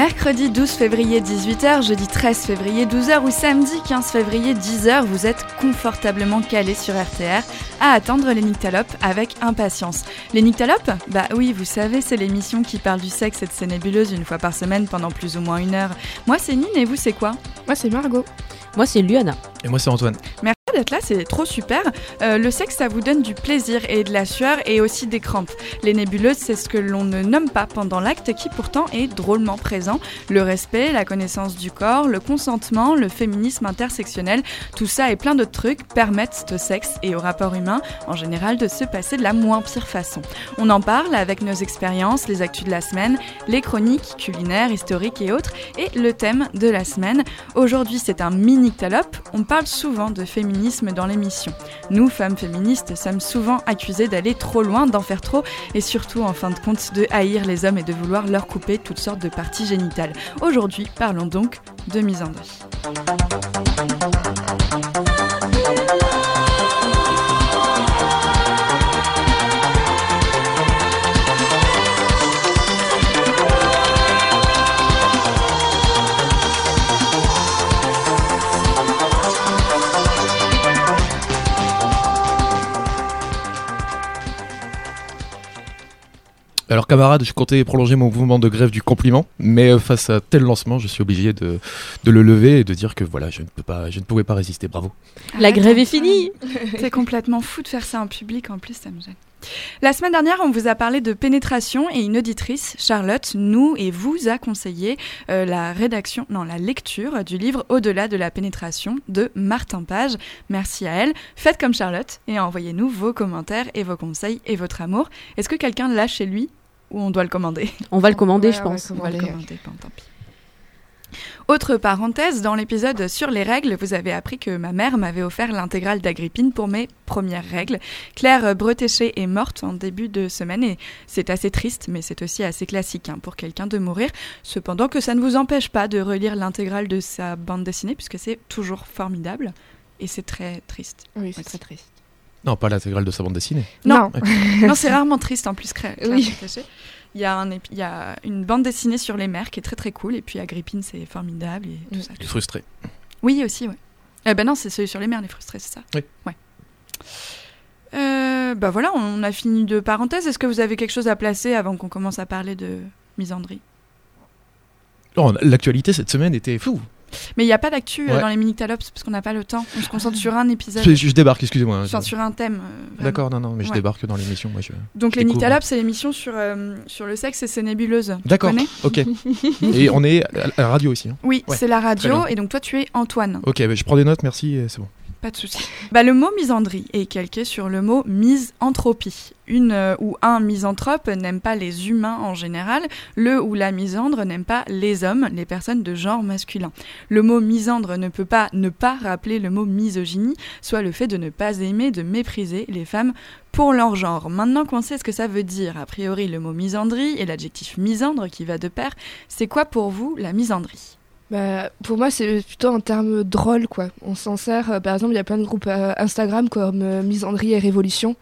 Mercredi 12 février 18h, jeudi 13 février 12h ou samedi 15 février 10h, vous êtes confortablement calés sur RTR à attendre les Nyctalopes avec impatience. Les Nyctalopes? Bah oui, vous savez, c'est l'émission qui parle du sexe et de ses nébuleuses une fois par semaine pendant plus ou moins une heure. Moi c'est Nine et vous c'est quoi? Moi c'est Margot. Moi c'est Luana. Et moi c'est Antoine. Merci d'être là, c'est trop super. Euh, le sexe, ça vous donne du plaisir et de la sueur et aussi des crampes. Les nébuleuses, c'est ce que l'on ne nomme pas pendant l'acte qui pourtant est drôlement présent. Le respect, la connaissance du corps, le consentement, le féminisme intersectionnel, tout ça et plein d'autres trucs permettent au sexe et au rapport humain en général de se passer de la moins pire façon. On en parle avec nos expériences, les actus de la semaine, les chroniques culinaires, historiques et autres, et le thème de la semaine. Aujourd'hui, c'est un mini talope. On parle souvent de féminisme dans l'émission. Nous, femmes féministes, sommes souvent accusées d'aller trop loin, d'en faire trop, et surtout, en fin de compte, de haïr les hommes et de vouloir leur couper toutes sortes de parties génitales. Aujourd'hui, parlons donc de misandrie. Alors camarades, je comptais prolonger mon mouvement de grève du compliment, mais euh, face à tel lancement, je suis obligé de, de le lever et de dire que voilà, je ne, peux pas, je ne pouvais pas résister. Bravo. La grève est finie C'est complètement fou de faire ça en public, en plus ça me gêne. La semaine dernière, on vous a parlé de pénétration et une auditrice, Charlotte, nous et vous a conseillé euh, la rédaction, non, la lecture du livre Au-delà de la pénétration de Martin Page. Merci à elle. Faites comme Charlotte et envoyez-nous vos commentaires et vos conseils et votre amour. Est-ce que quelqu'un l'a chez lui? Ou on doit le commander On va le commander, Ouais, je pense. on On va le commander, bon, tant pis. Autre parenthèse, dans l'épisode sur les règles, vous avez appris que ma mère m'avait offert l'intégrale d'Agrippine pour mes premières règles. Claire Bretéché est morte en début de semaine et c'est assez triste, mais c'est aussi assez classique hein, pour quelqu'un de mourir. Cependant que ça ne vous empêche pas de relire l'intégrale de sa bande dessinée puisque c'est toujours formidable et c'est très triste. Oui, c'est très triste. Non, pas l'intégrale de sa bande dessinée. Non. non, c'est rarement triste en plus, Oui. Il y, a un il y a une bande dessinée sur les mers qui est très très cool et puis Agrippine c'est formidable et tout ça. Il est frustré. Oui, aussi, ouais. Eh ben non, c'est celui sur les mers, les frustrés, c'est ça. Oui. Ouais. Euh, bah voilà, on a fini de parenthèse. Est-ce que vous avez quelque chose à placer avant qu'on commence à parler de misandrie? Non, L'actualité cette semaine était fou. Mais il n'y a pas d'actu euh, Ouais. dans les mini-talops parce qu'on n'a pas le temps. On se concentre sur un épisode, Je, je débarque, excusez-moi. enfin, Je- sur un thème. euh. D'accord, non, non, mais je Ouais. débarque dans l'émission. Je... Donc je les découvre. mini-talops, c'est l'émission sur, euh, sur le sexe et ses nébuleuses. D'accord, ok. et on est à la radio aussi. hein. Oui, Ouais, c'est la radio et donc toi tu es Antoine. Ok, bah, je prends des notes, merci, c'est bon. Pas de souci. Bah, le mot misandrie est calqué sur le mot misanthropie. Une euh, ou un misanthrope n'aime pas les humains en général. Le ou la misandre n'aime pas les hommes, les personnes de genre masculin. Le mot misandre ne peut pas ne pas rappeler le mot misogynie, soit le fait de ne pas aimer, de mépriser les femmes pour leur genre. Maintenant qu'on sait ce que ça veut dire, a priori le mot misandrie et l'adjectif misandre qui va de pair, c'est quoi pour vous la misandrie? Bah, pour moi, c'est plutôt un terme drôle, quoi. On s'en sert, euh, par exemple, il y a plein de groupes euh, Instagram comme euh, Misandrie et Révolution,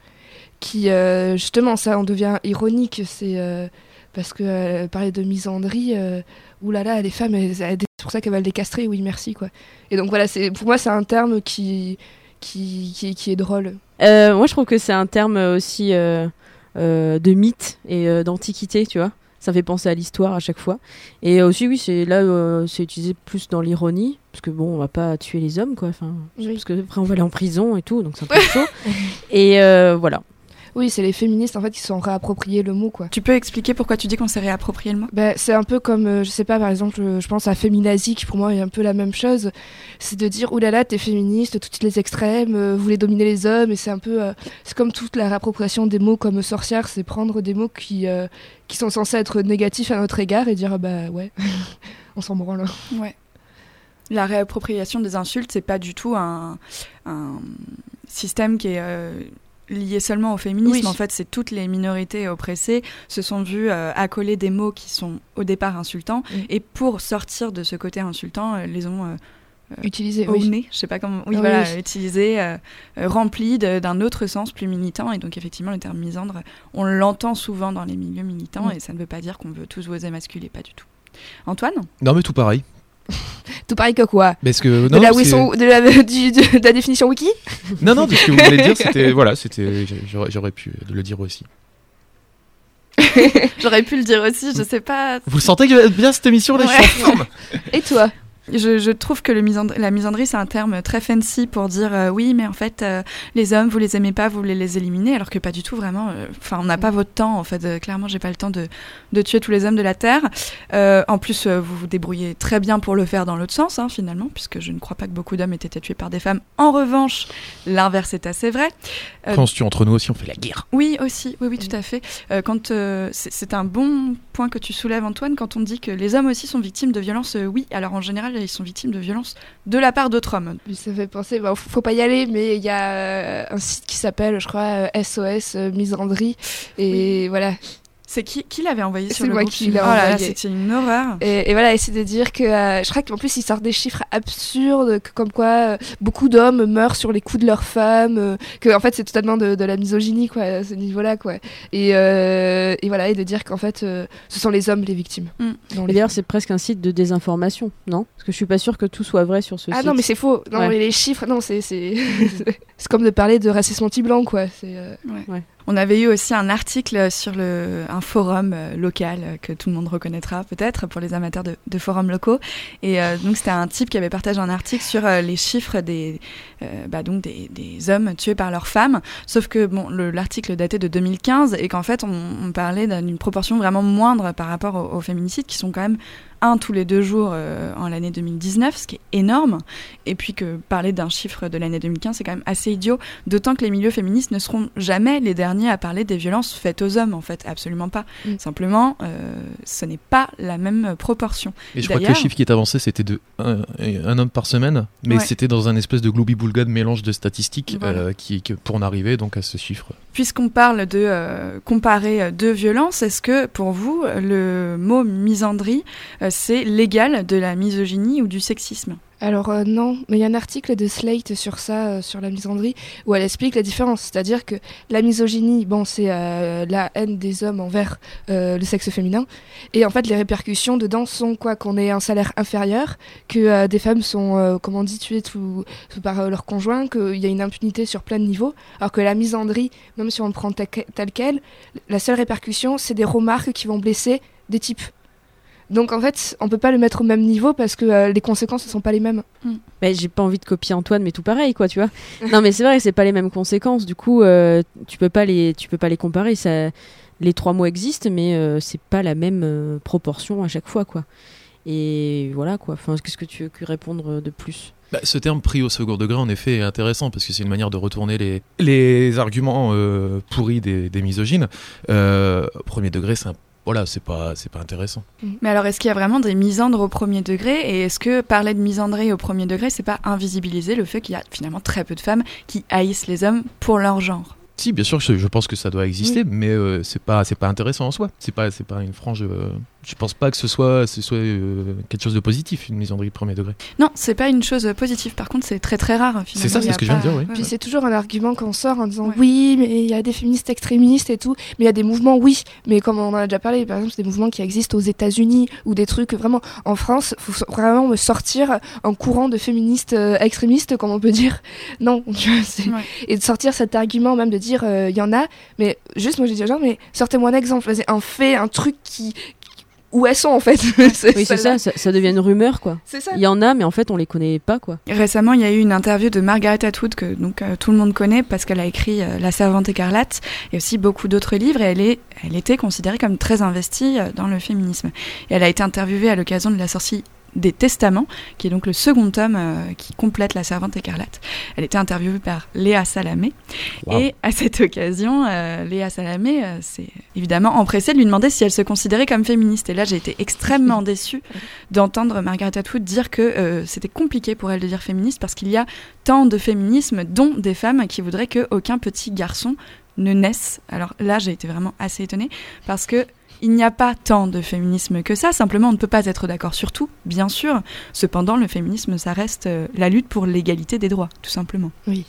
qui, justement, ça en devient ironique. C'est parce que parler de misandrie, oulala, les femmes, c'est pour ça qu'elles veulent les castrer, oui, merci, quoi. Et donc voilà, pour moi, c'est un terme qui, qui, qui, est drôle. Moi, je trouve que c'est un terme aussi de mythe et d'antiquité, tu vois. Ça fait penser à l'histoire à chaque fois. Et aussi, oui, c'est là, euh, c'est utilisé plus dans l'ironie, parce que bon, on va pas tuer les hommes, quoi. Enfin, Oui. parce que après, on va aller en prison et tout, donc c'est un peu chaud. Et euh, voilà. Oui, c'est les féministes, en fait, qui se sont réappropriés le mot, quoi. Tu peux expliquer pourquoi tu dis qu'on s'est réapproprié le mot? Ben, c'est un peu comme, euh, je sais pas, par exemple, euh, je pense à féminazie, qui pour moi est un peu la même chose. C'est de dire, oulala, t'es féministe, toutes les extrêmes, euh, vous voulez dominer les hommes, et c'est un peu. euh, c'est comme toute la réappropriation des mots comme sorcière, c'est prendre des mots qui, qui sont censés être négatifs à notre égard et dire, ah bah ouais, on s'en branle. Ouais. La réappropriation des insultes, c'est pas du tout un, un système qui est lié seulement au féminisme. Oui. En fait, c'est toutes les minorités oppressées se sont vues euh, accoler des mots qui sont au départ insultants et pour sortir de ce côté insultant, euh, les ont euh, Utiliser, au oui. je sais pas comment, oui, voilà, oui. utilisés, euh, euh, remplis de- d'un autre sens plus militant. Et donc, effectivement, le terme misandre, on l'entend souvent dans les milieux militants Mm. et ça ne veut pas dire qu'on veut tous vous émasculer, pas du tout. Antoine? Non, mais tout pareil. Tout pareil que quoi Parce que, de, la c'est- Wisson- de, la, du- de- de la définition wiki non, non, de ce que vous voulez dire, c'était. Voilà, c'était. J'aurais pu le dire aussi. J'aurais pu le dire aussi, je sais pas. Vous sentez que bien cette émission là, je suis en forme. Et toi? Je, je trouve que le misandri- la misandrie, c'est un terme très fancy pour dire euh, oui, mais en fait, euh, les hommes, vous les aimez pas, vous voulez les éliminer, alors que pas du tout, vraiment. euh, Enfin, on n'a pas votre temps, en fait. Clairement, j'ai pas le temps de, de tuer tous les hommes de la Terre. En plus, vous vous débrouillez très bien pour le faire dans l'autre sens, hein, finalement, puisque je ne crois pas que beaucoup d'hommes aient été tués par des femmes. En revanche, l'inverse est assez vrai. Quand on se tue entre nous aussi, on fait la guerre. Oui, aussi, oui, oui, tout à fait. Quand c'est un bon point que tu soulèves, Antoine, quand on dit que les hommes aussi sont victimes de violences. oui, alors en général, ils sont victimes de violences de la part d'autres hommes. Ça fait penser, bah, faut faut pas y aller, mais il y a euh, un site qui s'appelle, je crois, euh, SOS euh, Misandrie. Et voilà. C'est qui qui l'avait envoyé sur C'est le moi groupe qui l'ai Oh là, envoyé. c'était une horreur. Et, et voilà, c'est de dire que euh, je crois qu'en plus ils sortent des chiffres absurdes, que, comme quoi euh, beaucoup d'hommes meurent sur les coups de leurs femmes, euh, que en fait c'est totalement de, de la misogynie quoi, à ce niveau-là quoi. Et, euh, et voilà, et de dire qu'en fait euh, ce sont les hommes les victimes. Mm. les d'ailleurs, c'est presque un site de désinformation, non? Parce que je suis pas sûre que tout soit vrai sur ce ah site. non mais c'est faux. Non Ouais. mais les chiffres, non c'est c'est c'est comme de parler de racisme anti-blanc quoi. C'est euh, On avait eu aussi un article sur un forum euh, local euh, que tout le monde reconnaîtra peut-être pour les amateurs de, forums locaux. Et euh, donc c'était un type qui avait partagé un article sur les chiffres des, bah, des, des hommes tués par leurs femmes. Sauf que bon, le- l'article datait de 2015 et qu'en fait on, parlait d'une proportion vraiment moindre par rapport aux féminicides qui sont quand même un tous les deux jours euh, en l'année 2019, ce qui est énorme. Et puis que parler d'un chiffre de l'année 2015, c'est quand même assez idiot. D'autant que les milieux féministes ne seront jamais les derniers à parler des violences faites aux hommes, en fait, absolument pas. Mm. Simplement, euh, ce n'est pas la même proportion. Et je crois que le chiffre qui est avancé, c'était de un, un homme par semaine, mais Ouais. c'était dans un espèce de gloubi-boulga de mélange de statistiques Voilà. euh, qui, pour en arriver donc à ce chiffre. Puisqu'on parle de euh, comparer deux violences, est-ce que pour vous, le mot misandrie, euh, c'est l'égal de la misogynie ou du sexisme Alors euh, non, mais il y a un article de Slate sur ça, euh, sur la misandrie, où elle explique la différence. C'est-à-dire que la misogynie, bon, c'est euh, la haine des hommes envers le sexe féminin, et en fait les répercussions dedans sont quoi? Qu'on ait un salaire inférieur, que des femmes sont, comment on dit, tuées par leur conjoint, qu'il y a une impunité sur plein de niveaux, alors que la misandrie, même si on le prend tel quel, la seule répercussion, c'est des remarques qui vont blesser des types. Donc en fait, on peut pas le mettre au même niveau parce que euh, les conséquences ne sont pas les mêmes. Mais j'ai pas envie de copier Antoine, mais tout pareil, quoi, tu vois. non, mais c'est vrai, c'est pas les mêmes conséquences. Du coup, euh, tu peux pas les, tu peux pas les comparer. Ça, les trois mots existent, mais euh, c'est pas la même euh, proportion à chaque fois, quoi. Et voilà, quoi. Enfin, qu'est-ce que tu veux que répondre de plus? Bah, ce terme pris au second degré, en effet, est intéressant parce que c'est une manière de retourner les, les arguments euh, pourris des, des misogynes. Euh, au premier degré, c'est un- voilà, c'est pas, c'est pas intéressant. Mais alors, est-ce qu'il y a vraiment des misandres au premier degré Et est-ce que parler de misandrie au premier degré, c'est pas invisibiliser le fait qu'il y a finalement très peu de femmes qui haïssent les hommes pour leur genre? Si, bien sûr, je, je pense que ça doit exister, mais euh, c'est pas, c'est pas intéressant en soi. C'est pas, c'est pas une frange. euh, je pense pas que ce soit, ce soit euh, quelque chose de positif, une misandrie premier degré. Non, c'est pas une chose positive. Par contre, c'est très très rare. C'est ça, c'est a ce que je viens de dire, oui. ouais, Puis ouais. c'est toujours un argument qu'on sort en disant Ouais. oui, mais il y a des féministes extrémistes et tout, mais il y a des mouvements, oui, mais comme on en a déjà parlé, par exemple, c'est des mouvements qui existent aux États-Unis ou des trucs vraiment en France, faut vraiment me sortir un courant de féministes euh, extrémistes, comme on peut dire. Non, Ouais. et de sortir cet argument même de dire euh, il y en a, mais juste moi j'ai dit genre mais sortez-moi un exemple, vas-y, un fait, un truc qui où elles sont en fait. Oui, c'est ça, ça devient une rumeur, quoi. C'est ça. Il y en a, mais en fait, on les connaît pas, quoi. Récemment, il y a eu une interview de Margaret Atwood que donc euh, tout le monde connaît parce qu'elle a écrit euh, La Servante écarlate et aussi beaucoup d'autres livres. Et elle est, elle était considérée comme très investie euh, dans le féminisme. Et elle a été interviewée à l'occasion de la sortie des Testaments, qui est donc le second tome euh, qui complète La Servante écarlate. Elle était interviewée par Léa Salamé. Wow. Et à cette occasion, euh, Léa Salamé euh, s'est évidemment empressée de lui demander si elle se considérait comme féministe. Et là, j'ai été extrêmement déçue d'entendre Margaret Atwood dire que c'était compliqué pour elle de dire féministe parce qu'il y a tant de féminisme, dont des femmes qui voudraient qu'aucun petit garçon ne naisse. Alors là, j'ai été vraiment assez étonnée parce que il n'y a pas tant de féminisme que ça, simplement on ne peut pas être d'accord sur tout, bien sûr. Cependant, le féminisme, ça reste euh, la lutte pour l'égalité des droits, tout simplement. Oui.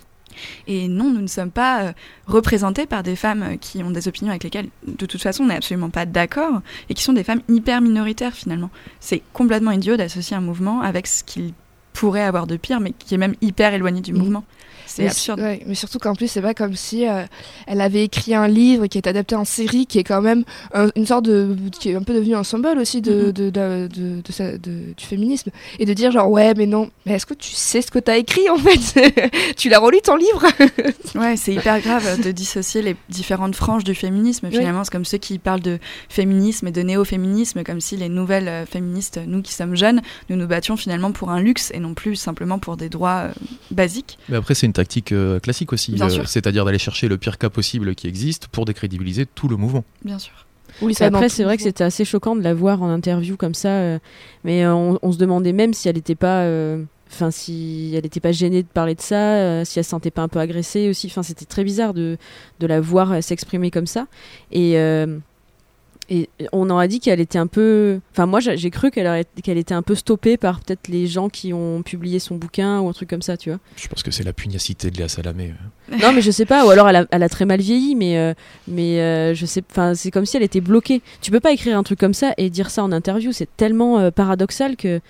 Et non, nous ne sommes pas euh, représentés par des femmes qui ont des opinions avec lesquelles, de toute façon, on n'est absolument pas d'accord, et qui sont des femmes hyper minoritaires finalement. C'est complètement idiot d'associer un mouvement avec ce qu'il pourrait avoir de pire, mais qui est même hyper éloigné du mouvement. C'est Mais absurde. ouais, mais surtout qu'en plus, c'est pas comme si euh, elle avait écrit un livre qui est adapté en série, qui est quand même un- une sorte de. qui est un peu devenu un symbole aussi de, Mhm. de, de, de- de sa- de- du féminisme. Et de dire, genre, ouais, mais non, mais est-ce que tu sais ce que t'as écrit en fait? Tu l'as relu ton livre? Ouais, c'est hyper grave de dissocier les différentes franges du féminisme. Oui. Finalement, c'est comme ceux qui parlent de féminisme et de néo-féminisme, comme si les nouvelles euh, féministes, nous qui sommes jeunes, nous nous battions finalement pour un luxe et non plus simplement pour des droits euh, basiques. Mais après, c'est une tactique euh, classique aussi, sûr. c'est-à-dire d'aller chercher le pire cas possible qui existe pour décrédibiliser tout le mouvement. Bien sûr. Oui, Et Après, c'est vrai que c'était assez choquant de la voir en interview comme ça, euh, mais euh, on, on se demandait même si elle n'était pas, euh, enfin si elle n'était pas gênée de parler de ça, euh, si elle se sentait pas un peu agressée aussi. Enfin, c'était très bizarre de de la voir euh, s'exprimer comme ça. Et euh, et on en a dit qu'elle était un peu, enfin moi j'ai cru qu'elle était un peu stoppée par peut-être les gens qui ont publié son bouquin ou un truc comme ça, tu vois. Je pense que c'est la pugnacité de Léa Salamé. Non, mais je sais pas, ou alors elle a, elle a très mal vieilli, mais, euh, mais euh, je sais, enfin, c'est comme si elle était bloquée. Tu peux pas écrire un truc comme ça et dire ça en interview, c'est tellement euh, paradoxal que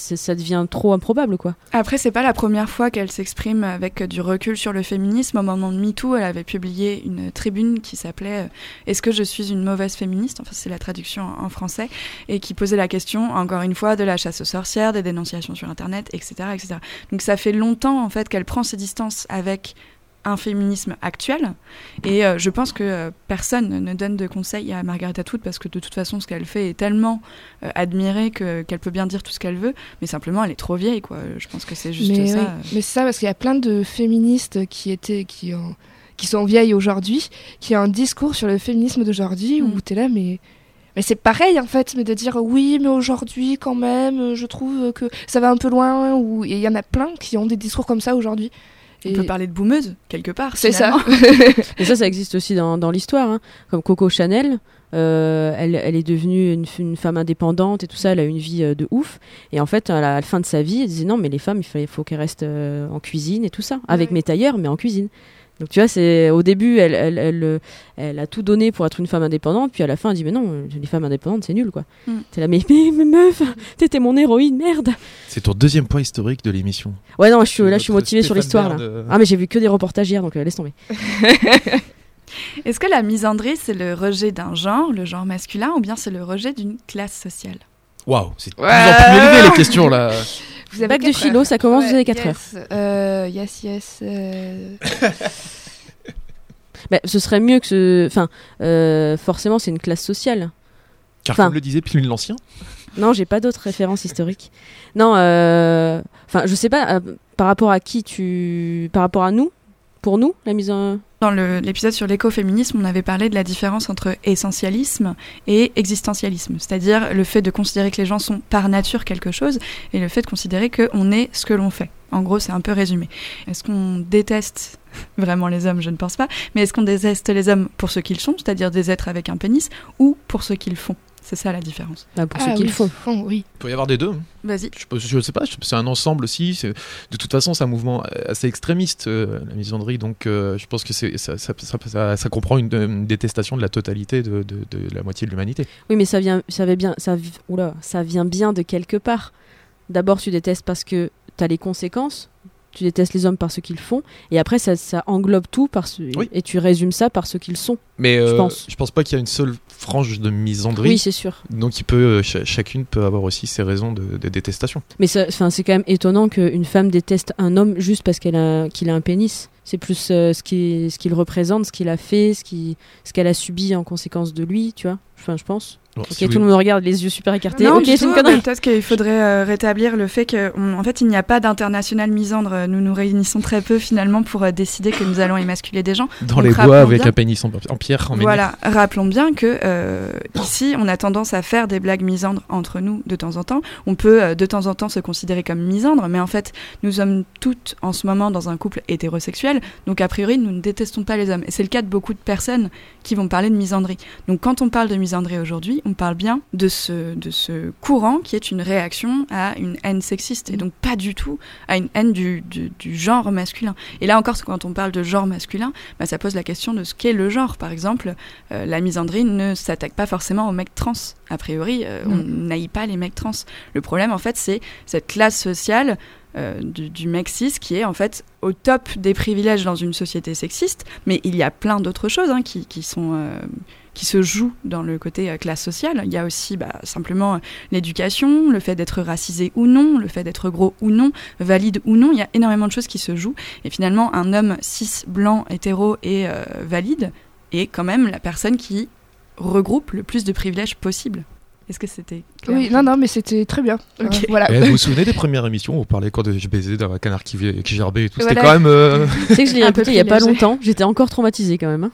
ça devient trop improbable, quoi. Après, c'est pas la première fois qu'elle s'exprime avec du recul sur le féminisme. Au moment de MeToo, elle avait publié une tribune qui s'appelait euh, Est-ce que je suis une mauvaise féministe? Enfin, c'est la traduction en français, et qui posait la question, encore une fois, de la chasse aux sorcières, des dénonciations sur Internet, etc., etc. Donc, ça fait longtemps, en fait, qu'elle prend ses distances avec un féminisme actuel. Et euh, je pense que euh, personne ne donne de conseils à Margaret Atwood parce que de toute façon, ce qu'elle fait est tellement euh, admiré que- qu'elle peut bien dire tout ce qu'elle veut. Mais simplement, elle est trop vieille, quoi. Je pense que c'est juste mais, ça. oui. mais c'est ça parce qu'il y a plein de féministes qui étaient qui qui sont vieilles aujourd'hui, qui ont un discours sur le féminisme d'aujourd'hui Mm. où t'es là mais mais c'est pareil en fait, mais de dire oui mais aujourd'hui quand même, je trouve que ça va un peu loin ou et il y en a plein qui ont des discours comme ça aujourd'hui. On peut parler de boumeuse, quelque part. C'est ça. Et ça, ça existe aussi dans, dans l'histoire, hein. comme Coco Chanel. euh, elle, elle est devenue une, une femme indépendante et tout ça, elle a eu une vie euh, de ouf. Et en fait, à la, à la fin de sa vie, elle disait non, mais les femmes, il faut, qu'elles restent euh, en cuisine et tout ça, avec Ouais. mes tailleurs, mais en cuisine. Donc tu vois, c'est au début, elle, elle, elle, elle a tout donné pour être une femme indépendante, puis à la fin, elle dit mais non, les femmes indépendantes, c'est nul quoi. Mm. T'es là, mais, mais, mais meuf, t'étais mon héroïne, merde. C'est ton deuxième point historique de l'émission. Ouais, non, je suis, là, je suis motivée sur l'histoire là. Bern, euh, Ah, mais j'ai vu que des reportages hier, donc euh, laisse tomber. Est-ce que la misandrie, c'est le rejet d'un genre, le genre masculin, ou bien c'est le rejet d'une classe sociale? Waouh, c'est de Ouais. plus en plus élevé les questions là. Vous Bac de philo, heures. ça commence, vous avez Ouais, 4 yes, euh, yes, yes. euh, Bah, ce serait mieux que ce. Enfin, euh, forcément, c'est une classe sociale. Car Enfin- comme le disait Pline l'Ancien, Non, j'ai pas d'autres références historiques. Non, euh, enfin, je sais pas, euh, par rapport à qui tu. Par rapport à nous Pour nous, la mise en. Dans l'épisode sur l'écoféminisme, on avait parlé de la différence entre essentialisme et existentialisme, c'est-à-dire le fait de considérer que les gens sont par nature quelque chose et le fait de considérer qu'on est ce que l'on fait. En gros, c'est un peu résumé. Est-ce qu'on déteste vraiment les hommes? Je ne pense pas. Mais est-ce qu'on déteste les hommes pour ce qu'ils sont, c'est-à-dire des êtres avec un pénis, ou pour ce qu'ils font? C'est ça la différence. Bah, pour ah ce qu'il oui, faut. fond, oui. il peut y avoir des deux. Vas-y. Je, je sais pas, c'est un ensemble aussi. c'est- De toute façon, c'est un mouvement assez extrémiste, euh, la misandrie. Donc, euh, je pense que c'est, ça, ça, ça- ça- ça comprend une, une détestation de la totalité de, de- de la moitié de l'humanité. Oui, mais ça vient, ça vient bien, ça, oula, ça vient bien de quelque part. D'abord, tu détestes parce que tu as les conséquences. Tu détestes les hommes par ce qu'ils font, et après ça, ça englobe tout par ce, Oui. et tu résumes ça par ce qu'ils sont. Mais euh, Je pense. je pense pas qu'il y a une seule frange de misandrie. Oui, c'est sûr. donc, il peut, euh, cha- chacune peut avoir aussi ses raisons de, de détestation. Mais c'est quand même étonnant qu'une femme déteste un homme juste parce qu'elle a, qu'il a un pénis. C'est plus euh, ce qu'il ce qu'il représente, ce qu'il a fait, ce qui- ce qu'elle a subi en conséquence de lui, tu vois. Enfin, je pense. Bon, Ok, si tout le monde regarde les yeux super écartés. Non, ok, du c'est tout, une mais connerie. Peut-être qu'il faudrait euh, rétablir le fait qu'en fait, il n'y a pas d'international misandre. Nous nous réunissons très peu finalement pour euh, décider que nous allons émasculer des gens. Dans Donc, les bois avec bien- un pénis en, en pierre, en. Voilà, rappelons bien que euh, ici, on a tendance à faire des blagues misandres entre nous de temps en temps. On peut euh, de temps en temps se considérer comme misandre, mais en fait, nous sommes toutes en ce moment dans un couple hétérosexuel, donc a priori, nous ne détestons pas les hommes. Et c'est le cas de beaucoup de personnes qui vont parler de misandrie. Donc quand on parle de misandrie aujourd'hui, on parle bien de ce, de ce courant qui est une réaction à une haine sexiste et donc pas du tout à une haine du, du, du genre masculin. Et là encore, quand on parle de genre masculin, bah, ça pose la question de ce qu'est le genre. Par exemple, euh, la misandrie ne s'attaque pas forcément aux mecs trans. A priori, euh, on n'aille pas les mecs trans. Le problème, en fait, c'est cette classe sociale euh, du, du mec cis qui est en fait au top des privilèges dans une société sexiste, mais il y a plein d'autres choses hein, qui, qui sont euh, qui se jouent dans le côté euh, classe sociale. Il y a aussi bah, simplement euh, l'éducation, le fait d'être racisé ou non, le fait d'être gros ou non, valide ou non. Il y a énormément de choses qui se jouent. Et finalement, un homme cis, blanc, hétéro et euh, valide est quand même la personne qui regroupe le plus de privilèges possible. Est-ce que c'était clair Oui, non, non, mais c'était très bien. Euh, voilà. Vous vous souvenez des premières émissions où on parlait quand de baiser d'un canard qui, qui gerbait et tout? C'était Voilà. quand même. euh, Tu sais que je l'ai Un peu il y a pas longtemps. J'étais encore traumatisée quand même. hein.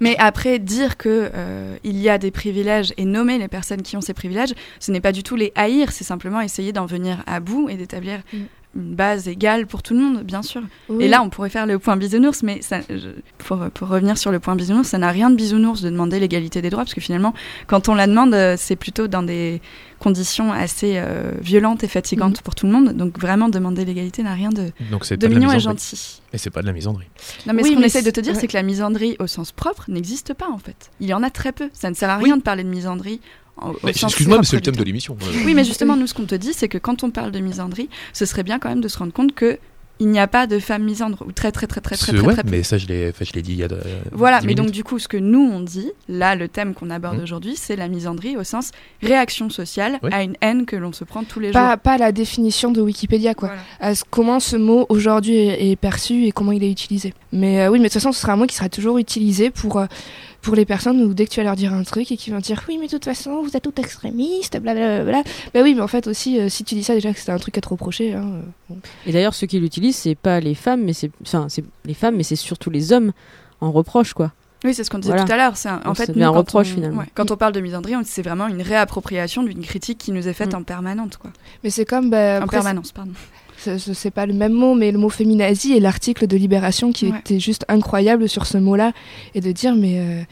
Mais après, dire que euh, il y a des privilèges et nommer les personnes qui ont ces privilèges, ce n'est pas du tout les haïr, c'est simplement essayer d'en venir à bout et d'établir Mm. Une base égale pour tout le monde, bien sûr. Oui. Et là, on pourrait faire le point bisounours, mais ça, je- pour, pour revenir sur le point bisounours, ça n'a rien de bisounours de demander l'égalité des droits, parce que finalement, quand on la demande, euh, c'est plutôt dans des conditions assez euh, violentes et fatigantes pour tout le monde. Donc vraiment, demander l'égalité n'a rien de, Donc c'est de pas de la mignon et gentil. Et c'est pas de la misandrie. Non, mais Oui, ce qu'on mais essaie de te dire, ouais. c'est que la misandrie au sens propre n'existe pas en fait. Il y en a très peu. Ça ne sert à rien de parler de misandrie. Excuse-moi, mais c'est le thème de l'émission. Oui, mais justement, nous, ce qu'on te dit, c'est que quand on parle de misandrie, ce serait bien quand même de se rendre compte que il n'y a pas de femmes misandres, ou très très très très très très, ouais, très mais ça, je l'ai je l'ai dit il y a. de- Voilà, 10 mais donc du coup, ce que nous on dit, là, le thème qu'on aborde Mhm. aujourd'hui, c'est la misandrie au sens réaction sociale à une haine que l'on se prend tous les pas, jours. pas la définition de Wikipédia, quoi. Voilà. À ce- comment ce mot aujourd'hui est, est perçu et comment il est utilisé. Mais euh, oui, mais de toute façon, ce sera un mot qui sera toujours utilisé pour, euh, pour les personnes où dès que tu vas leur dire un truc et qu'ils vont dire oui, mais de toute façon, vous êtes tout extrémiste, blablabla. Bah oui, mais en fait aussi, euh, si tu dis ça, déjà que c'était un truc à te reprocher. Hein, euh. Et d'ailleurs, ceux qui l'utilisent, c'est pas les femmes, mais c'est, enfin, c'est les femmes, mais c'est surtout les hommes en reproche, quoi. Oui, c'est ce qu'on disait Voilà. tout à l'heure. C'est un- en Donc, fait nous, un reproche, on- finalement. ouais, quand on parle de misandrie, on- c'est vraiment une réappropriation d'une critique qui nous est faite Mm. en permanente, quoi. Mais c'est comme. bah, en après, permanence, pardon. c'est- pas le même mot, mais le mot féminazie et l'article de Libération qui Ouais. était juste incroyable sur ce mot-là et de dire, mais. euh,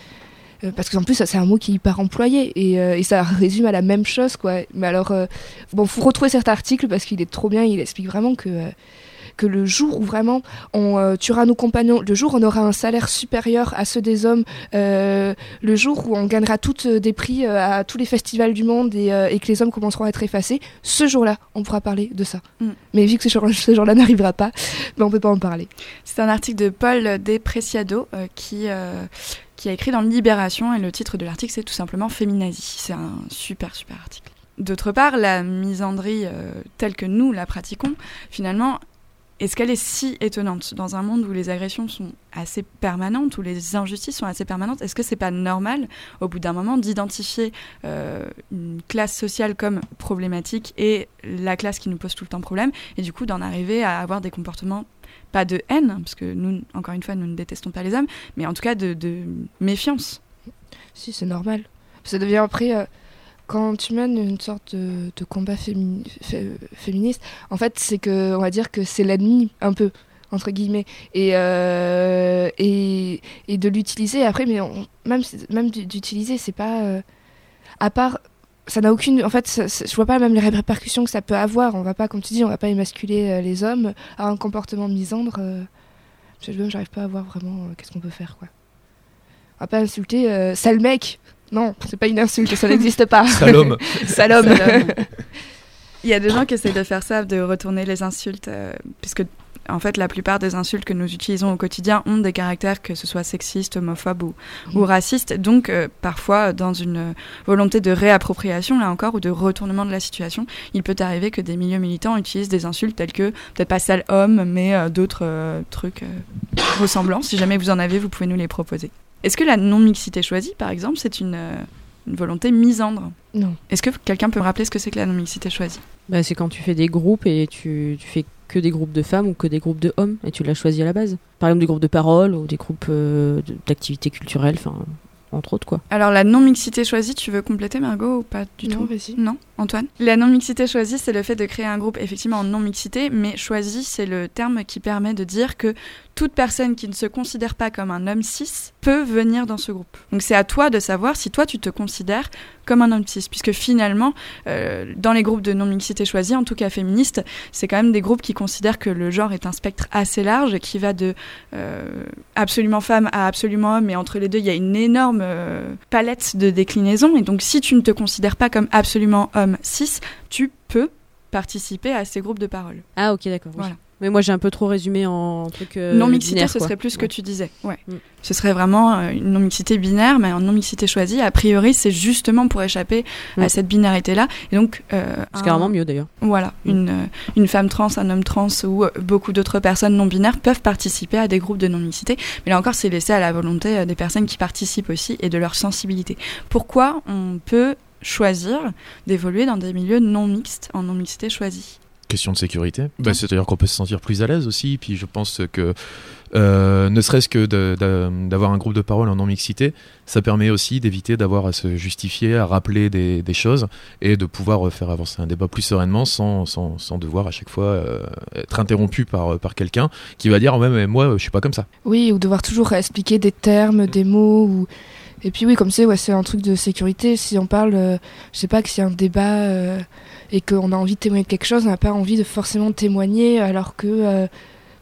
parce qu'en plus, c'est un mot qui est hyper employé et, euh, et ça résume à la même chose, quoi. Mais alors, euh, bon, faut retrouver cet article parce qu'il est trop bien. Il explique vraiment que euh, que le jour où vraiment on euh, tuera nos compagnons, le jour où on aura un salaire supérieur à ceux des hommes, euh, le jour où on gagnera toutes euh, des prix à tous les festivals du monde et, et que les hommes commenceront à être effacés, ce jour-là, on pourra parler de ça. Mm. Mais vu que ce jour- ce jour-là n'arrivera pas, ben on peut pas en parler. C'est un article de Paul Despreciado euh, qui, qui a écrit dans Libération et le titre de l'article c'est tout simplement Féminazie. C'est un super super article. D'autre part, la misandrie euh, telle que nous la pratiquons, finalement, est-ce qu'elle est si étonnante dans un monde où les agressions sont assez permanentes, où les injustices sont assez permanentes Est-ce que c'est pas normal, au bout d'un moment, d'identifier euh, une classe sociale comme problématique et la classe qui nous pose tout le temps problème, et du coup d'en arriver à avoir des comportements pas de haine, parce que nous, encore une fois, nous ne détestons pas les hommes, mais en tout cas de, méfiance? Si, c'est normal. Ça devient après, euh, quand tu mènes une sorte de, combat fémi- fé- féministe, en fait, c'est que, on va dire que c'est l'ennemi, un peu, entre guillemets. Et, euh, et, et de l'utiliser après, mais même, même d'u- d'utiliser, c'est pas. euh, à part. Ça n'a aucune. En fait, je vois pas même les répercussions que ça peut avoir. On va pas, comme tu dis, on va pas émasculer euh, les hommes à un comportement misandre. je j'arrive pas à voir vraiment qu'est-ce qu'on peut faire. On va pas insulter sale mec. Non, c'est pas une insulte, ça n'existe pas. Salom. Sale homme. Salome. Il y a des gens qui essayent de faire ça, de retourner les insultes, euh, puisque en fait la plupart des insultes que nous utilisons au quotidien ont des caractères que ce soit sexistes, homophobes ou, ou Mhm. racistes. Donc euh, parfois dans une volonté de réappropriation là encore ou de retournement de la situation, il peut arriver que des milieux militants utilisent des insultes telles que peut-être pas sale homme, mais euh, d'autres euh, trucs euh, ressemblants. Si jamais vous en avez, vous pouvez nous les proposer. Est-ce que la non-mixité choisie, par exemple, c'est une, euh, une volonté misandre Non. Est-ce que quelqu'un peut me rappeler ce que c'est que la non-mixité choisie? Bah, c'est quand tu fais des groupes et tu, tu fais que des groupes de femmes ou que des groupes de hommes et tu l'as choisi à la base. Par exemple, des groupes de parole ou des groupes euh, d'activités culturelles, enfin, entre autres, quoi. Alors la non-mixité choisie, tu veux compléter Margot ou pas du Non, tout? vas-y. Non, Antoine? La non-mixité choisie, c'est le fait de créer un groupe effectivement en non-mixité, mais choisi, c'est le terme qui permet de dire que toute personne qui ne se considère pas comme un homme cis peut venir dans ce groupe. Donc c'est à toi de savoir si toi tu te considères comme un homme cis, puisque finalement, euh, dans les groupes de non-mixité choisie, en tout cas féministes, c'est quand même des groupes qui considèrent que le genre est un spectre assez large, qui va de euh, absolument femme à absolument homme, et entre les deux, il y a une énorme euh, palette de déclinaisons. Et donc, si tu ne te considères pas comme absolument homme cis, tu peux participer à ces groupes de parole. Ah ok d'accord. oui. Voilà. Mais moi j'ai un peu trop résumé en truc. euh, non mixité, binaire, ce serait plus ce que tu disais. Ouais. Mm. Ce serait vraiment euh, une non mixité binaire, mais en non mixité choisie. A priori, c'est justement pour échapper Mm. à cette binarité-là. Et donc, euh, C'est un- carrément mieux d'ailleurs. Voilà, Mm. une, une femme trans, un homme trans ou beaucoup d'autres personnes non binaires peuvent participer à des groupes de non-mixité. Mais là encore, c'est laissé à la volonté des personnes qui participent aussi et de leur sensibilité. Pourquoi on peut choisir d'évoluer dans des milieux non mixtes, en non-mixité choisie? Question de sécurité. Bah, C'est-à-dire qu'on peut se sentir plus à l'aise aussi. Puis je pense que euh, ne serait-ce que d'avoir un groupe de parole en non-mixité, ça permet aussi d'éviter d'avoir à se justifier, à rappeler des, des choses et de pouvoir euh, faire avancer un débat plus sereinement sans, sans, sans devoir à chaque fois euh, être interrompu par, par quelqu'un qui va dire mais moi je suis pas comme ça. Oui, ou devoir toujours expliquer des termes, des mots. Ou... Et puis oui, comme c'est, ouais, c'est un truc de sécurité. Si on parle, euh, je sais pas, que a un débat euh, et qu'on a envie de témoigner de quelque chose, on n'a pas envie de forcément témoigner alors que...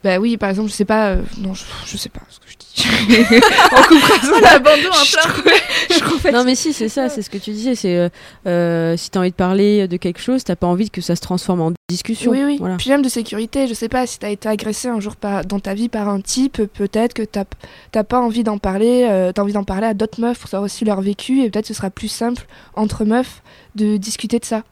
bah oui, par exemple, je sais pas... euh, non, je, je sais pas ce que je dis. on coupera ça. L'abandon Je trouve- je trouve Non mais si c'est ça, c'est ce que tu disais, c'est euh, euh, si t'as envie de parler de quelque chose, t'as pas envie que ça se transforme en discussion. Oui, oui. Voilà. Puis même de sécurité, je sais pas, si t'as été agressé un jour par, dans ta vie par un type, peut-être que t'as t'as pas envie d'en parler, euh, t'as envie d'en parler à d'autres meufs pour savoir aussi leur vécu, et peut-être ce sera plus simple entre meufs de discuter de ça.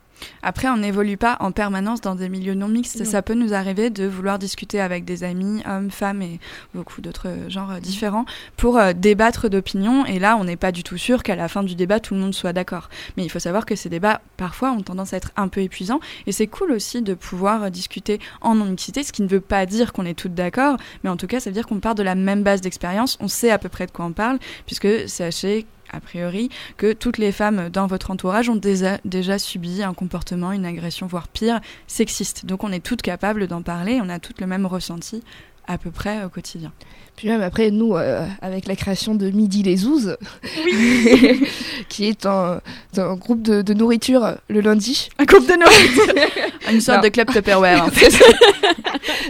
Après, on n'évolue pas en permanence dans des milieux non mixtes. Non. Ça peut nous arriver de vouloir discuter avec des amis, hommes, femmes et beaucoup d'autres genres euh, différents pour euh, débattre d'opinions. Et là, on n'est pas du tout sûr qu'à la fin du débat, tout le monde soit d'accord. Mais il faut savoir que ces débats, parfois, ont tendance à être un peu épuisants. Et c'est cool aussi de pouvoir euh, discuter en non-mixité, ce qui ne veut pas dire qu'on est toutes d'accord, mais en tout cas, ça veut dire qu'on part de la même base d'expérience. On sait à peu près de quoi on parle, puisque sachez a priori, que toutes les femmes dans votre entourage ont déjà, subi un comportement, une agression, voire pire, sexiste. Donc on est toutes capables d'en parler, on a toutes le même ressenti à peu près au quotidien. Puis même après, nous, euh, avec la création de Midi les Ouzes, qui est un, un groupe de, de nourriture le lundi, Un groupe de nourriture Une sorte Non. de club Tupperware. en ça.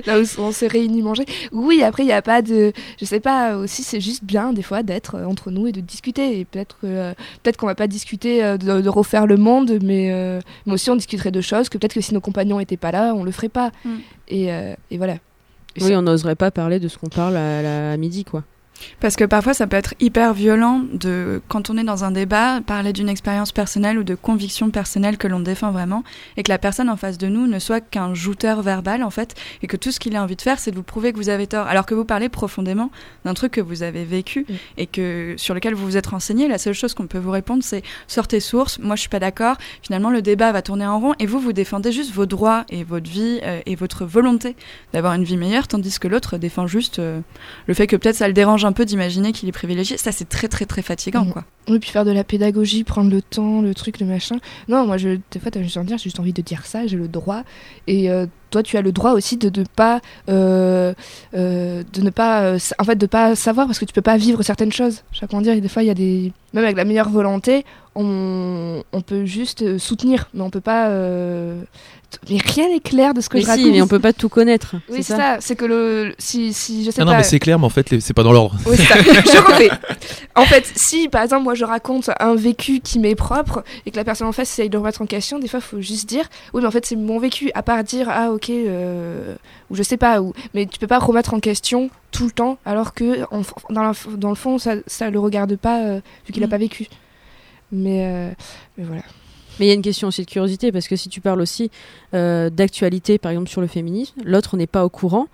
Là où on s'est réunis manger. Oui, après, il n'y a pas de. Je sais pas, aussi, c'est juste bien, des fois, d'être euh, entre nous et de discuter. Et peut-être que, euh, peut-être qu'on va pas discuter euh, de, de refaire le monde, mais, euh, mais aussi on discuterait de choses que peut-être que si nos compagnons étaient pas là, on le ferait pas. Mm. Et, euh, et voilà. Oui, on n'oserait pas parler de ce qu'on parle à, la- à midi quoi. Parce que parfois, ça peut être hyper violent de, quand on est dans un débat, parler d'une expérience personnelle ou de conviction personnelle que l'on défend vraiment, et que la personne en face de nous ne soit qu'un jouteur verbal, en fait, et que tout ce qu'il a envie de faire, c'est de vous prouver que vous avez tort, alors que vous parlez profondément d'un truc que vous avez vécu et que sur lequel vous vous êtes renseigné. La seule chose qu'on peut vous répondre, c'est sortez source. Moi, je suis pas d'accord. Finalement, le débat va tourner en rond, et vous, vous défendez juste vos droits et votre vie euh, et votre volonté d'avoir une vie meilleure, tandis que l'autre défend juste euh, le fait que peut-être ça le dérange un peu d'imaginer qu'il est privilégié. Ça, c'est très, très, très fatigant, Mhm. quoi. Oui, puis faire de la pédagogie, prendre le temps, le truc, le machin. Non, moi, je, des fois, t'as juste envie de dire, j'ai juste envie de dire ça, j'ai le droit. Et euh, toi, tu as le droit aussi de ne pas, euh, euh, de ne pas, en fait, de pas savoir parce que tu peux pas vivre certaines choses. Je sais pas comment dire. Et des fois, il y a des, même avec la meilleure volonté, on, on peut juste soutenir, mais on peut pas. Mais rien n'est clair de ce que Mais je si, raconte. mais on peut pas tout connaître. Oui, c'est ça. C'est que le, si, si je sais Non, non, pas. mais c'est clair, mais en fait, les- c'est pas dans l'ordre. Oui, c'est ça. je refais. En fait, si par exemple moi je raconte un vécu qui m'est propre et que la personne en face essaye de le remettre en question, des fois il faut juste dire oui, mais en fait c'est mon vécu. À part dire ah ok euh, ou je sais pas ou mais tu peux pas remettre en question tout le temps alors que en- dans, la- dans le fond ça ça le regarde pas euh, vu qu'il a Mm. pas vécu. Mais euh, mais voilà. Mais il y a une question aussi de curiosité, parce que si tu parles aussi euh, d'actualité, par exemple sur le féminisme, l'autre n'est pas au courant,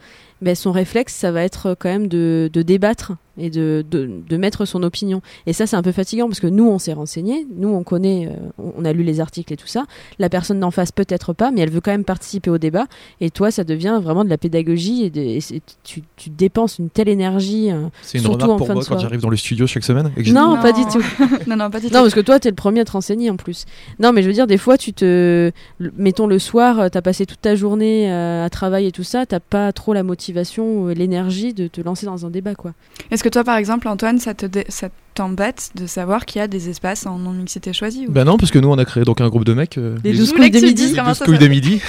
ben son réflexe, ça va être quand même de débattre et de, de, de mettre son opinion. Et ça, c'est un peu fatigant parce que nous, on s'est renseigné, nous, on connaît, euh, on a lu les articles et tout ça. La personne d'en face, peut-être pas, mais elle veut quand même participer au débat. Et toi, ça devient vraiment de la pédagogie et, de, et tu, tu, dépenses une telle énergie. Euh, c'est une remarque pour moi quand j'arrive dans le studio chaque semaine non, non, pas du tout. non, non, pas du tout. Non, parce que toi, t'es le premier à te renseigner en plus. Non, mais je veux dire, des fois, tu te. Mettons le soir, t'as passé toute ta journée à travailler et tout ça, t'as pas trop la motivation, l'énergie de te lancer dans un débat, quoi. Est-ce que toi, par exemple, Antoine, ça te ça t'embête de savoir qu'il y a des espaces en non-mixité choisis ou... Bah non, parce que nous, on a créé donc un groupe de mecs. Euh, les 12 couilles de midi. Les 12 couilles de midi.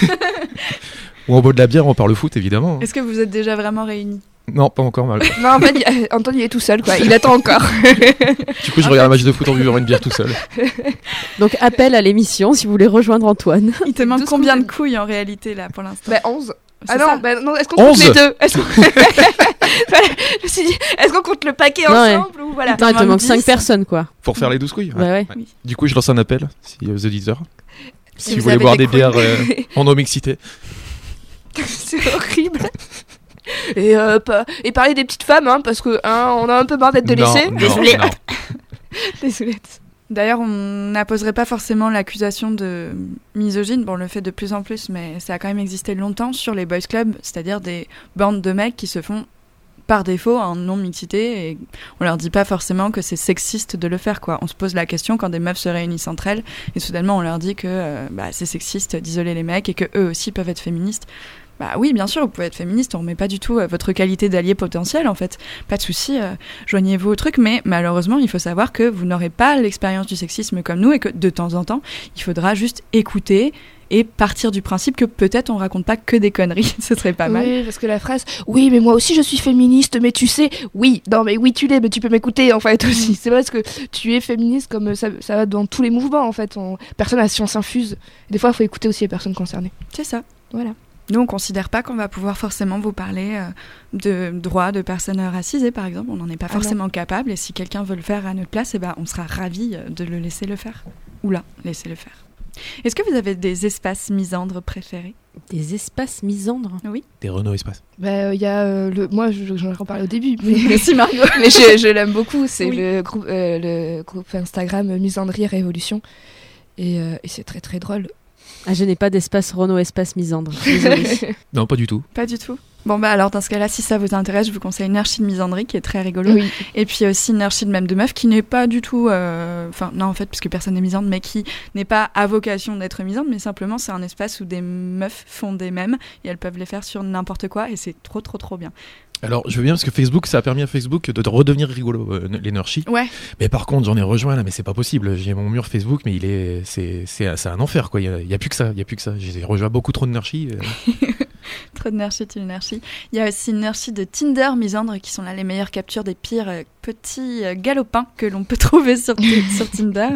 Ou en boit de la bière, on parle foot, évidemment. Est-ce que vous êtes déjà vraiment réunis? Non, pas encore mal. non, en fait, Antoine, il est tout seul, quoi. Il attend encore. du coup, je regarde un match de foot en buvant une bière tout seul. Donc, appel à l'émission si vous voulez rejoindre Antoine. Il te manque combien de couilles en réalité, là, pour l'instant? Bah, 11. Ah non, bah, non est-ce qu'on compte les deux? Est-ce qu'on est qu'on compte le paquet ensemble ou voilà il te manque 5 personnes quoi. Pour faire les 12 couilles bah ouais. Ouais. Du coup, je lance un appel si, aux auditeurs. Si, si vous, voulez boire des, bières euh, en non-mixité. C'est horrible. Et, euh, et parler des petites femmes, hein, parce que hein, on a un peu marre d'être délaissés. Désolé. Désolé. D'ailleurs, on n'apposerait pas forcément l'accusation de misogyne, bon, le fait de plus en plus, mais ça a quand même existé longtemps sur les boys clubs, c'est-à-dire des bandes de mecs qui se font par défaut en non-mixité et on leur dit pas forcément que c'est sexiste de le faire quoi. On se pose la question quand des meufs se réunissent entre elles et soudainement on leur dit que euh, bah, c'est sexiste d'isoler les mecs et que eux aussi peuvent être féministes. Bah oui, bien sûr, vous pouvez être féministe, on remet pas du tout euh, votre qualité d'allié potentiel en fait. Pas de souci, euh, joignez-vous au truc, mais malheureusement, il faut savoir que vous n'aurez pas l'expérience du sexisme comme nous et que de temps en temps, il faudra juste écouter et partir du principe que peut-être on raconte pas que des conneries, ce serait pas mal. Oui, parce que la phrase oui, mais moi aussi je suis féministe, mais tu sais, oui, non mais oui tu l'es, mais tu peux m'écouter en fait aussi. Mm. C'est parce que tu es féministe comme ça, ça va dans tous les mouvements en fait. On... Personne à science infuse. Des fois, il faut écouter aussi les personnes concernées. C'est ça. Voilà. Nous, on considère pas qu'on va pouvoir forcément vous parler euh, de droits de personnes racisées, par exemple. On n'en est pas ah forcément capable. Et si quelqu'un veut le faire à notre place, eh ben, on sera ravis euh, de le laisser le faire. Ou là, laisser le faire. Est-ce que vous avez des espaces misandres préférés? Des espaces misandres? Oui. Des Renault Espace. Bah, il y a euh, le. Moi, j'en ai reparlé au début. Mais, Merci Margot. mais je, je l'aime beaucoup. C'est le, groupe, le groupe Instagram Misandrie Révolution. Et, et c'est très très drôle. Ah, je n'ai pas d'espace Renault espace misandre. non, pas du tout. Pas du tout. Bon, bah alors dans ce cas-là, si ça vous intéresse, je vous conseille une archi de misandrie qui est très rigolo. Et puis aussi une archi de même de meuf qui n'est pas du tout. Euh, enfin, non, en fait, puisque personne n'est misandre, mais qui n'est pas à vocation d'être misandre, mais simplement c'est un espace où des meufs font des mèmes et elles peuvent les faire sur n'importe quoi et c'est trop, trop, trop bien. Alors, je veux bien parce que Facebook, ça a permis à Facebook de redevenir rigolo, euh, l'énergie. Ouais. Mais par contre, j'en ai rejoint là, mais c'est pas possible. J'ai mon mur Facebook, mais il est, c'est, c'est, un enfer quoi. Il y, a, plus que ça, il y a plus que ça. J'ai rejoint beaucoup trop d'énergie. Euh. trop d'énergie, d'énergie. Il y a aussi une de Tinder, misandre, qui sont là les meilleures captures des pires euh, petits galopins que l'on peut trouver sur, sur Tinder.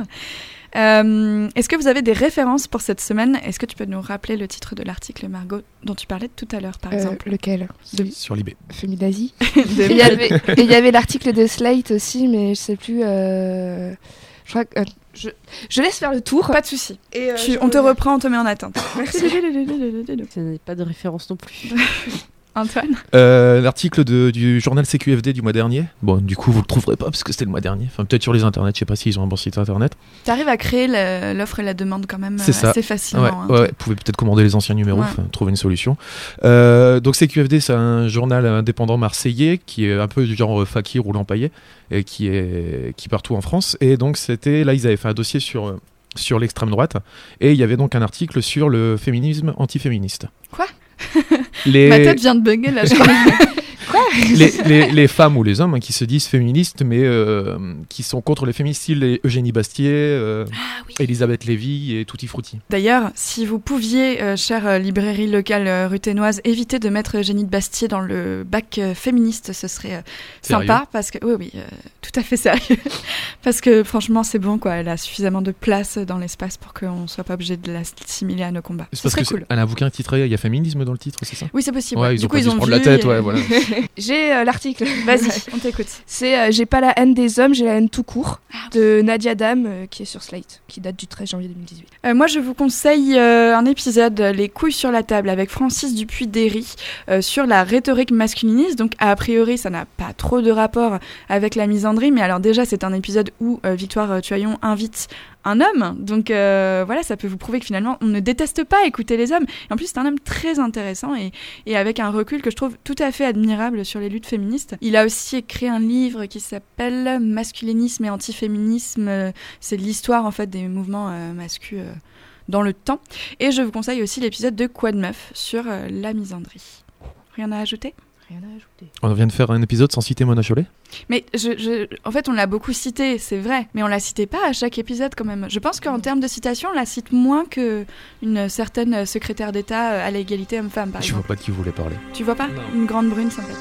Euh, est-ce que vous avez des références pour cette semaine? Est-ce que tu peux nous rappeler le titre de l'article, Margot, dont tu parlais tout à l'heure, par euh, exemple? Lequel? Sur l'IB. Féminazie. et il y avait l'article de Slate aussi, mais je sais plus. Euh, je crois que. Je, laisse faire le tour. Pas de souci. on te reprend, on te met en attente. Merci. Ce n'est pas de référence non plus. Antoine euh, L'article du journal CQFD du mois dernier. Bon, du coup, vous le trouverez pas parce que c'était le mois dernier. Enfin, peut-être sur les internets, je sais pas s'ils ont un bon site internet. Tu arrives à créer l'offre et la demande quand même assez facilement. Ouais, hein. ouais, vous pouvez peut-être commander les anciens numéros, trouver une solution. Euh, donc, CQFD, c'est un journal indépendant marseillais qui est un peu du genre Fakir ou Lampaillé et qui est qui partout en France. Et donc, c'était là, ils avaient fait un dossier sur sur l'extrême droite et il y avait donc un article sur le féminisme antiféministe. Quoi? Les... Ma tête vient de bugger là. Quoi les, les, femmes ou les hommes hein, qui se disent féministes, mais euh, qui sont contre les féministes, style Eugénie Bastier, euh, ah Elisabeth Lévy et Tutti Frutti. D'ailleurs, si vous pouviez, euh, chère librairie locale ruténoise, éviter de mettre Eugénie de Bastier dans le bac féministe, ce serait sympa. Parce que, oui, oui, tout à fait sérieux. parce que franchement, c'est bon, quoi. Elle a suffisamment de place dans l'espace pour qu'on soit pas obligé de l'assimiler à nos combats. C'est parce que cool. Elle a un bouquin titré, il y a féminisme dans le titre, c'est ça? Oui, c'est possible. Ouais, ils du ont coup, ils ont prendre la tête, ouais, voilà. J'ai euh, l'article. Vas-y, on t'écoute. C'est euh, J'ai pas la haine des hommes, j'ai la haine tout court de Nadia Dam euh, qui est sur Slate, qui date du 13 janvier 2018. Euh, moi, je vous conseille un épisode, Les couilles sur la table, avec Francis Dupuis-Derry, euh, sur la rhétorique masculiniste. Donc, a priori, ça n'a pas trop de rapport avec la misandrie, mais alors déjà, c'est un épisode où Victoire Tuaillon invite un homme. Donc euh, voilà, ça peut vous prouver que finalement, on ne déteste pas écouter les hommes. Et en plus, c'est un homme très intéressant et, et avec un recul que je trouve tout à fait admirable sur les luttes féministes. Il a aussi écrit un livre qui s'appelle Masculinisme et antiféminisme. C'est l'histoire en fait des mouvements euh, masculins euh, dans le temps. Et je vous conseille aussi l'épisode de Quad Meuf sur euh, la misandrie. Rien à ajouter? Rien à ajouter. On vient de faire un épisode sans citer Mona Chollet? Mais je, je- en fait, on l'a beaucoup cité, c'est vrai, mais on la citait pas à chaque épisode quand même. Je pense qu'en termes de citation, on la cite moins que une certaine secrétaire d'État euh, à l'égalité homme-femme, par Je vois exemple. pas de qui vous voulez parler. Tu vois pas Non. Une grande brune sympathique.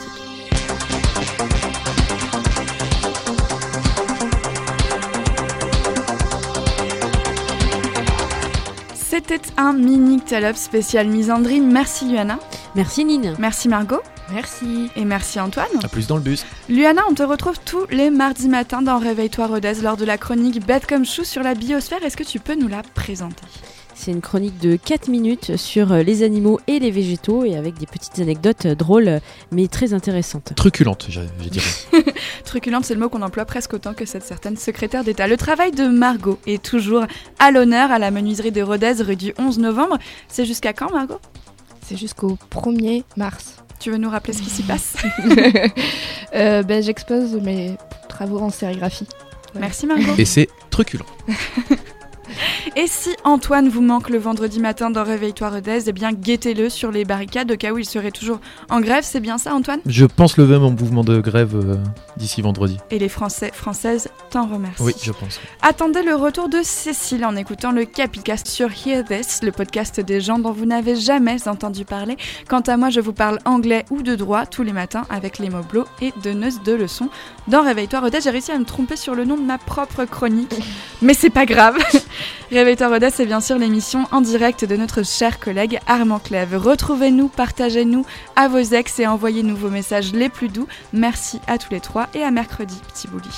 C'était un mini Up spécial misandrie. Merci Luana, Merci Nine. merci Margot Merci. et merci Antoine. À plus dans le bus. Luana, on te retrouve tous les mardis matins dans Réveille-toi Rodez lors de la chronique Bête comme chou sur la biosphère. Est-ce que tu peux nous la présenter? C'est une chronique de 4 minutes sur euh, les animaux et les végétaux et avec des petites anecdotes euh, drôles mais très intéressantes. Truculente, je, je dirais. Truculente, c'est le mot qu'on emploie presque autant que cette certaine secrétaire d'État. Le travail de Margot est toujours à l'honneur à la menuiserie de Rodez, rue du 11 novembre. C'est jusqu'à quand, Margot? C'est jusqu'au 1er mars. Tu veux nous rappeler ce qui s'y passe Euh, ben, J'expose mes travaux en sérigraphie. Ouais. Merci, Margot. Et c'est truculent. Et si Antoine vous manque le vendredi matin dans Réveille-toi Rodez, eh bien guettez-le sur les barricades au cas où il serait toujours en grève. C'est bien ça, Antoine? Je pense lever mon mouvement de grève euh, d'ici vendredi. Et les Français, Françaises t'en remercient. Oui, je pense. Attendez le retour de Cécile en écoutant le Capicast sur Hear This, le podcast des gens dont vous n'avez jamais entendu parler. Quant à moi, je vous parle anglais ou de droit tous les matins avec les mots blots et donneuse de leçons. Dans Réveille-toi Rodez, j'ai réussi à me tromper sur le nom de ma propre chronique, mais c'est pas grave. Réveille-toi Rodez, c'est bien sûr l'émission en direct de notre cher collègue Armand Clève. Retrouvez-nous, partagez-nous à vos ex et envoyez-nous vos messages les plus doux. Merci à tous les trois et à mercredi, petit bouli.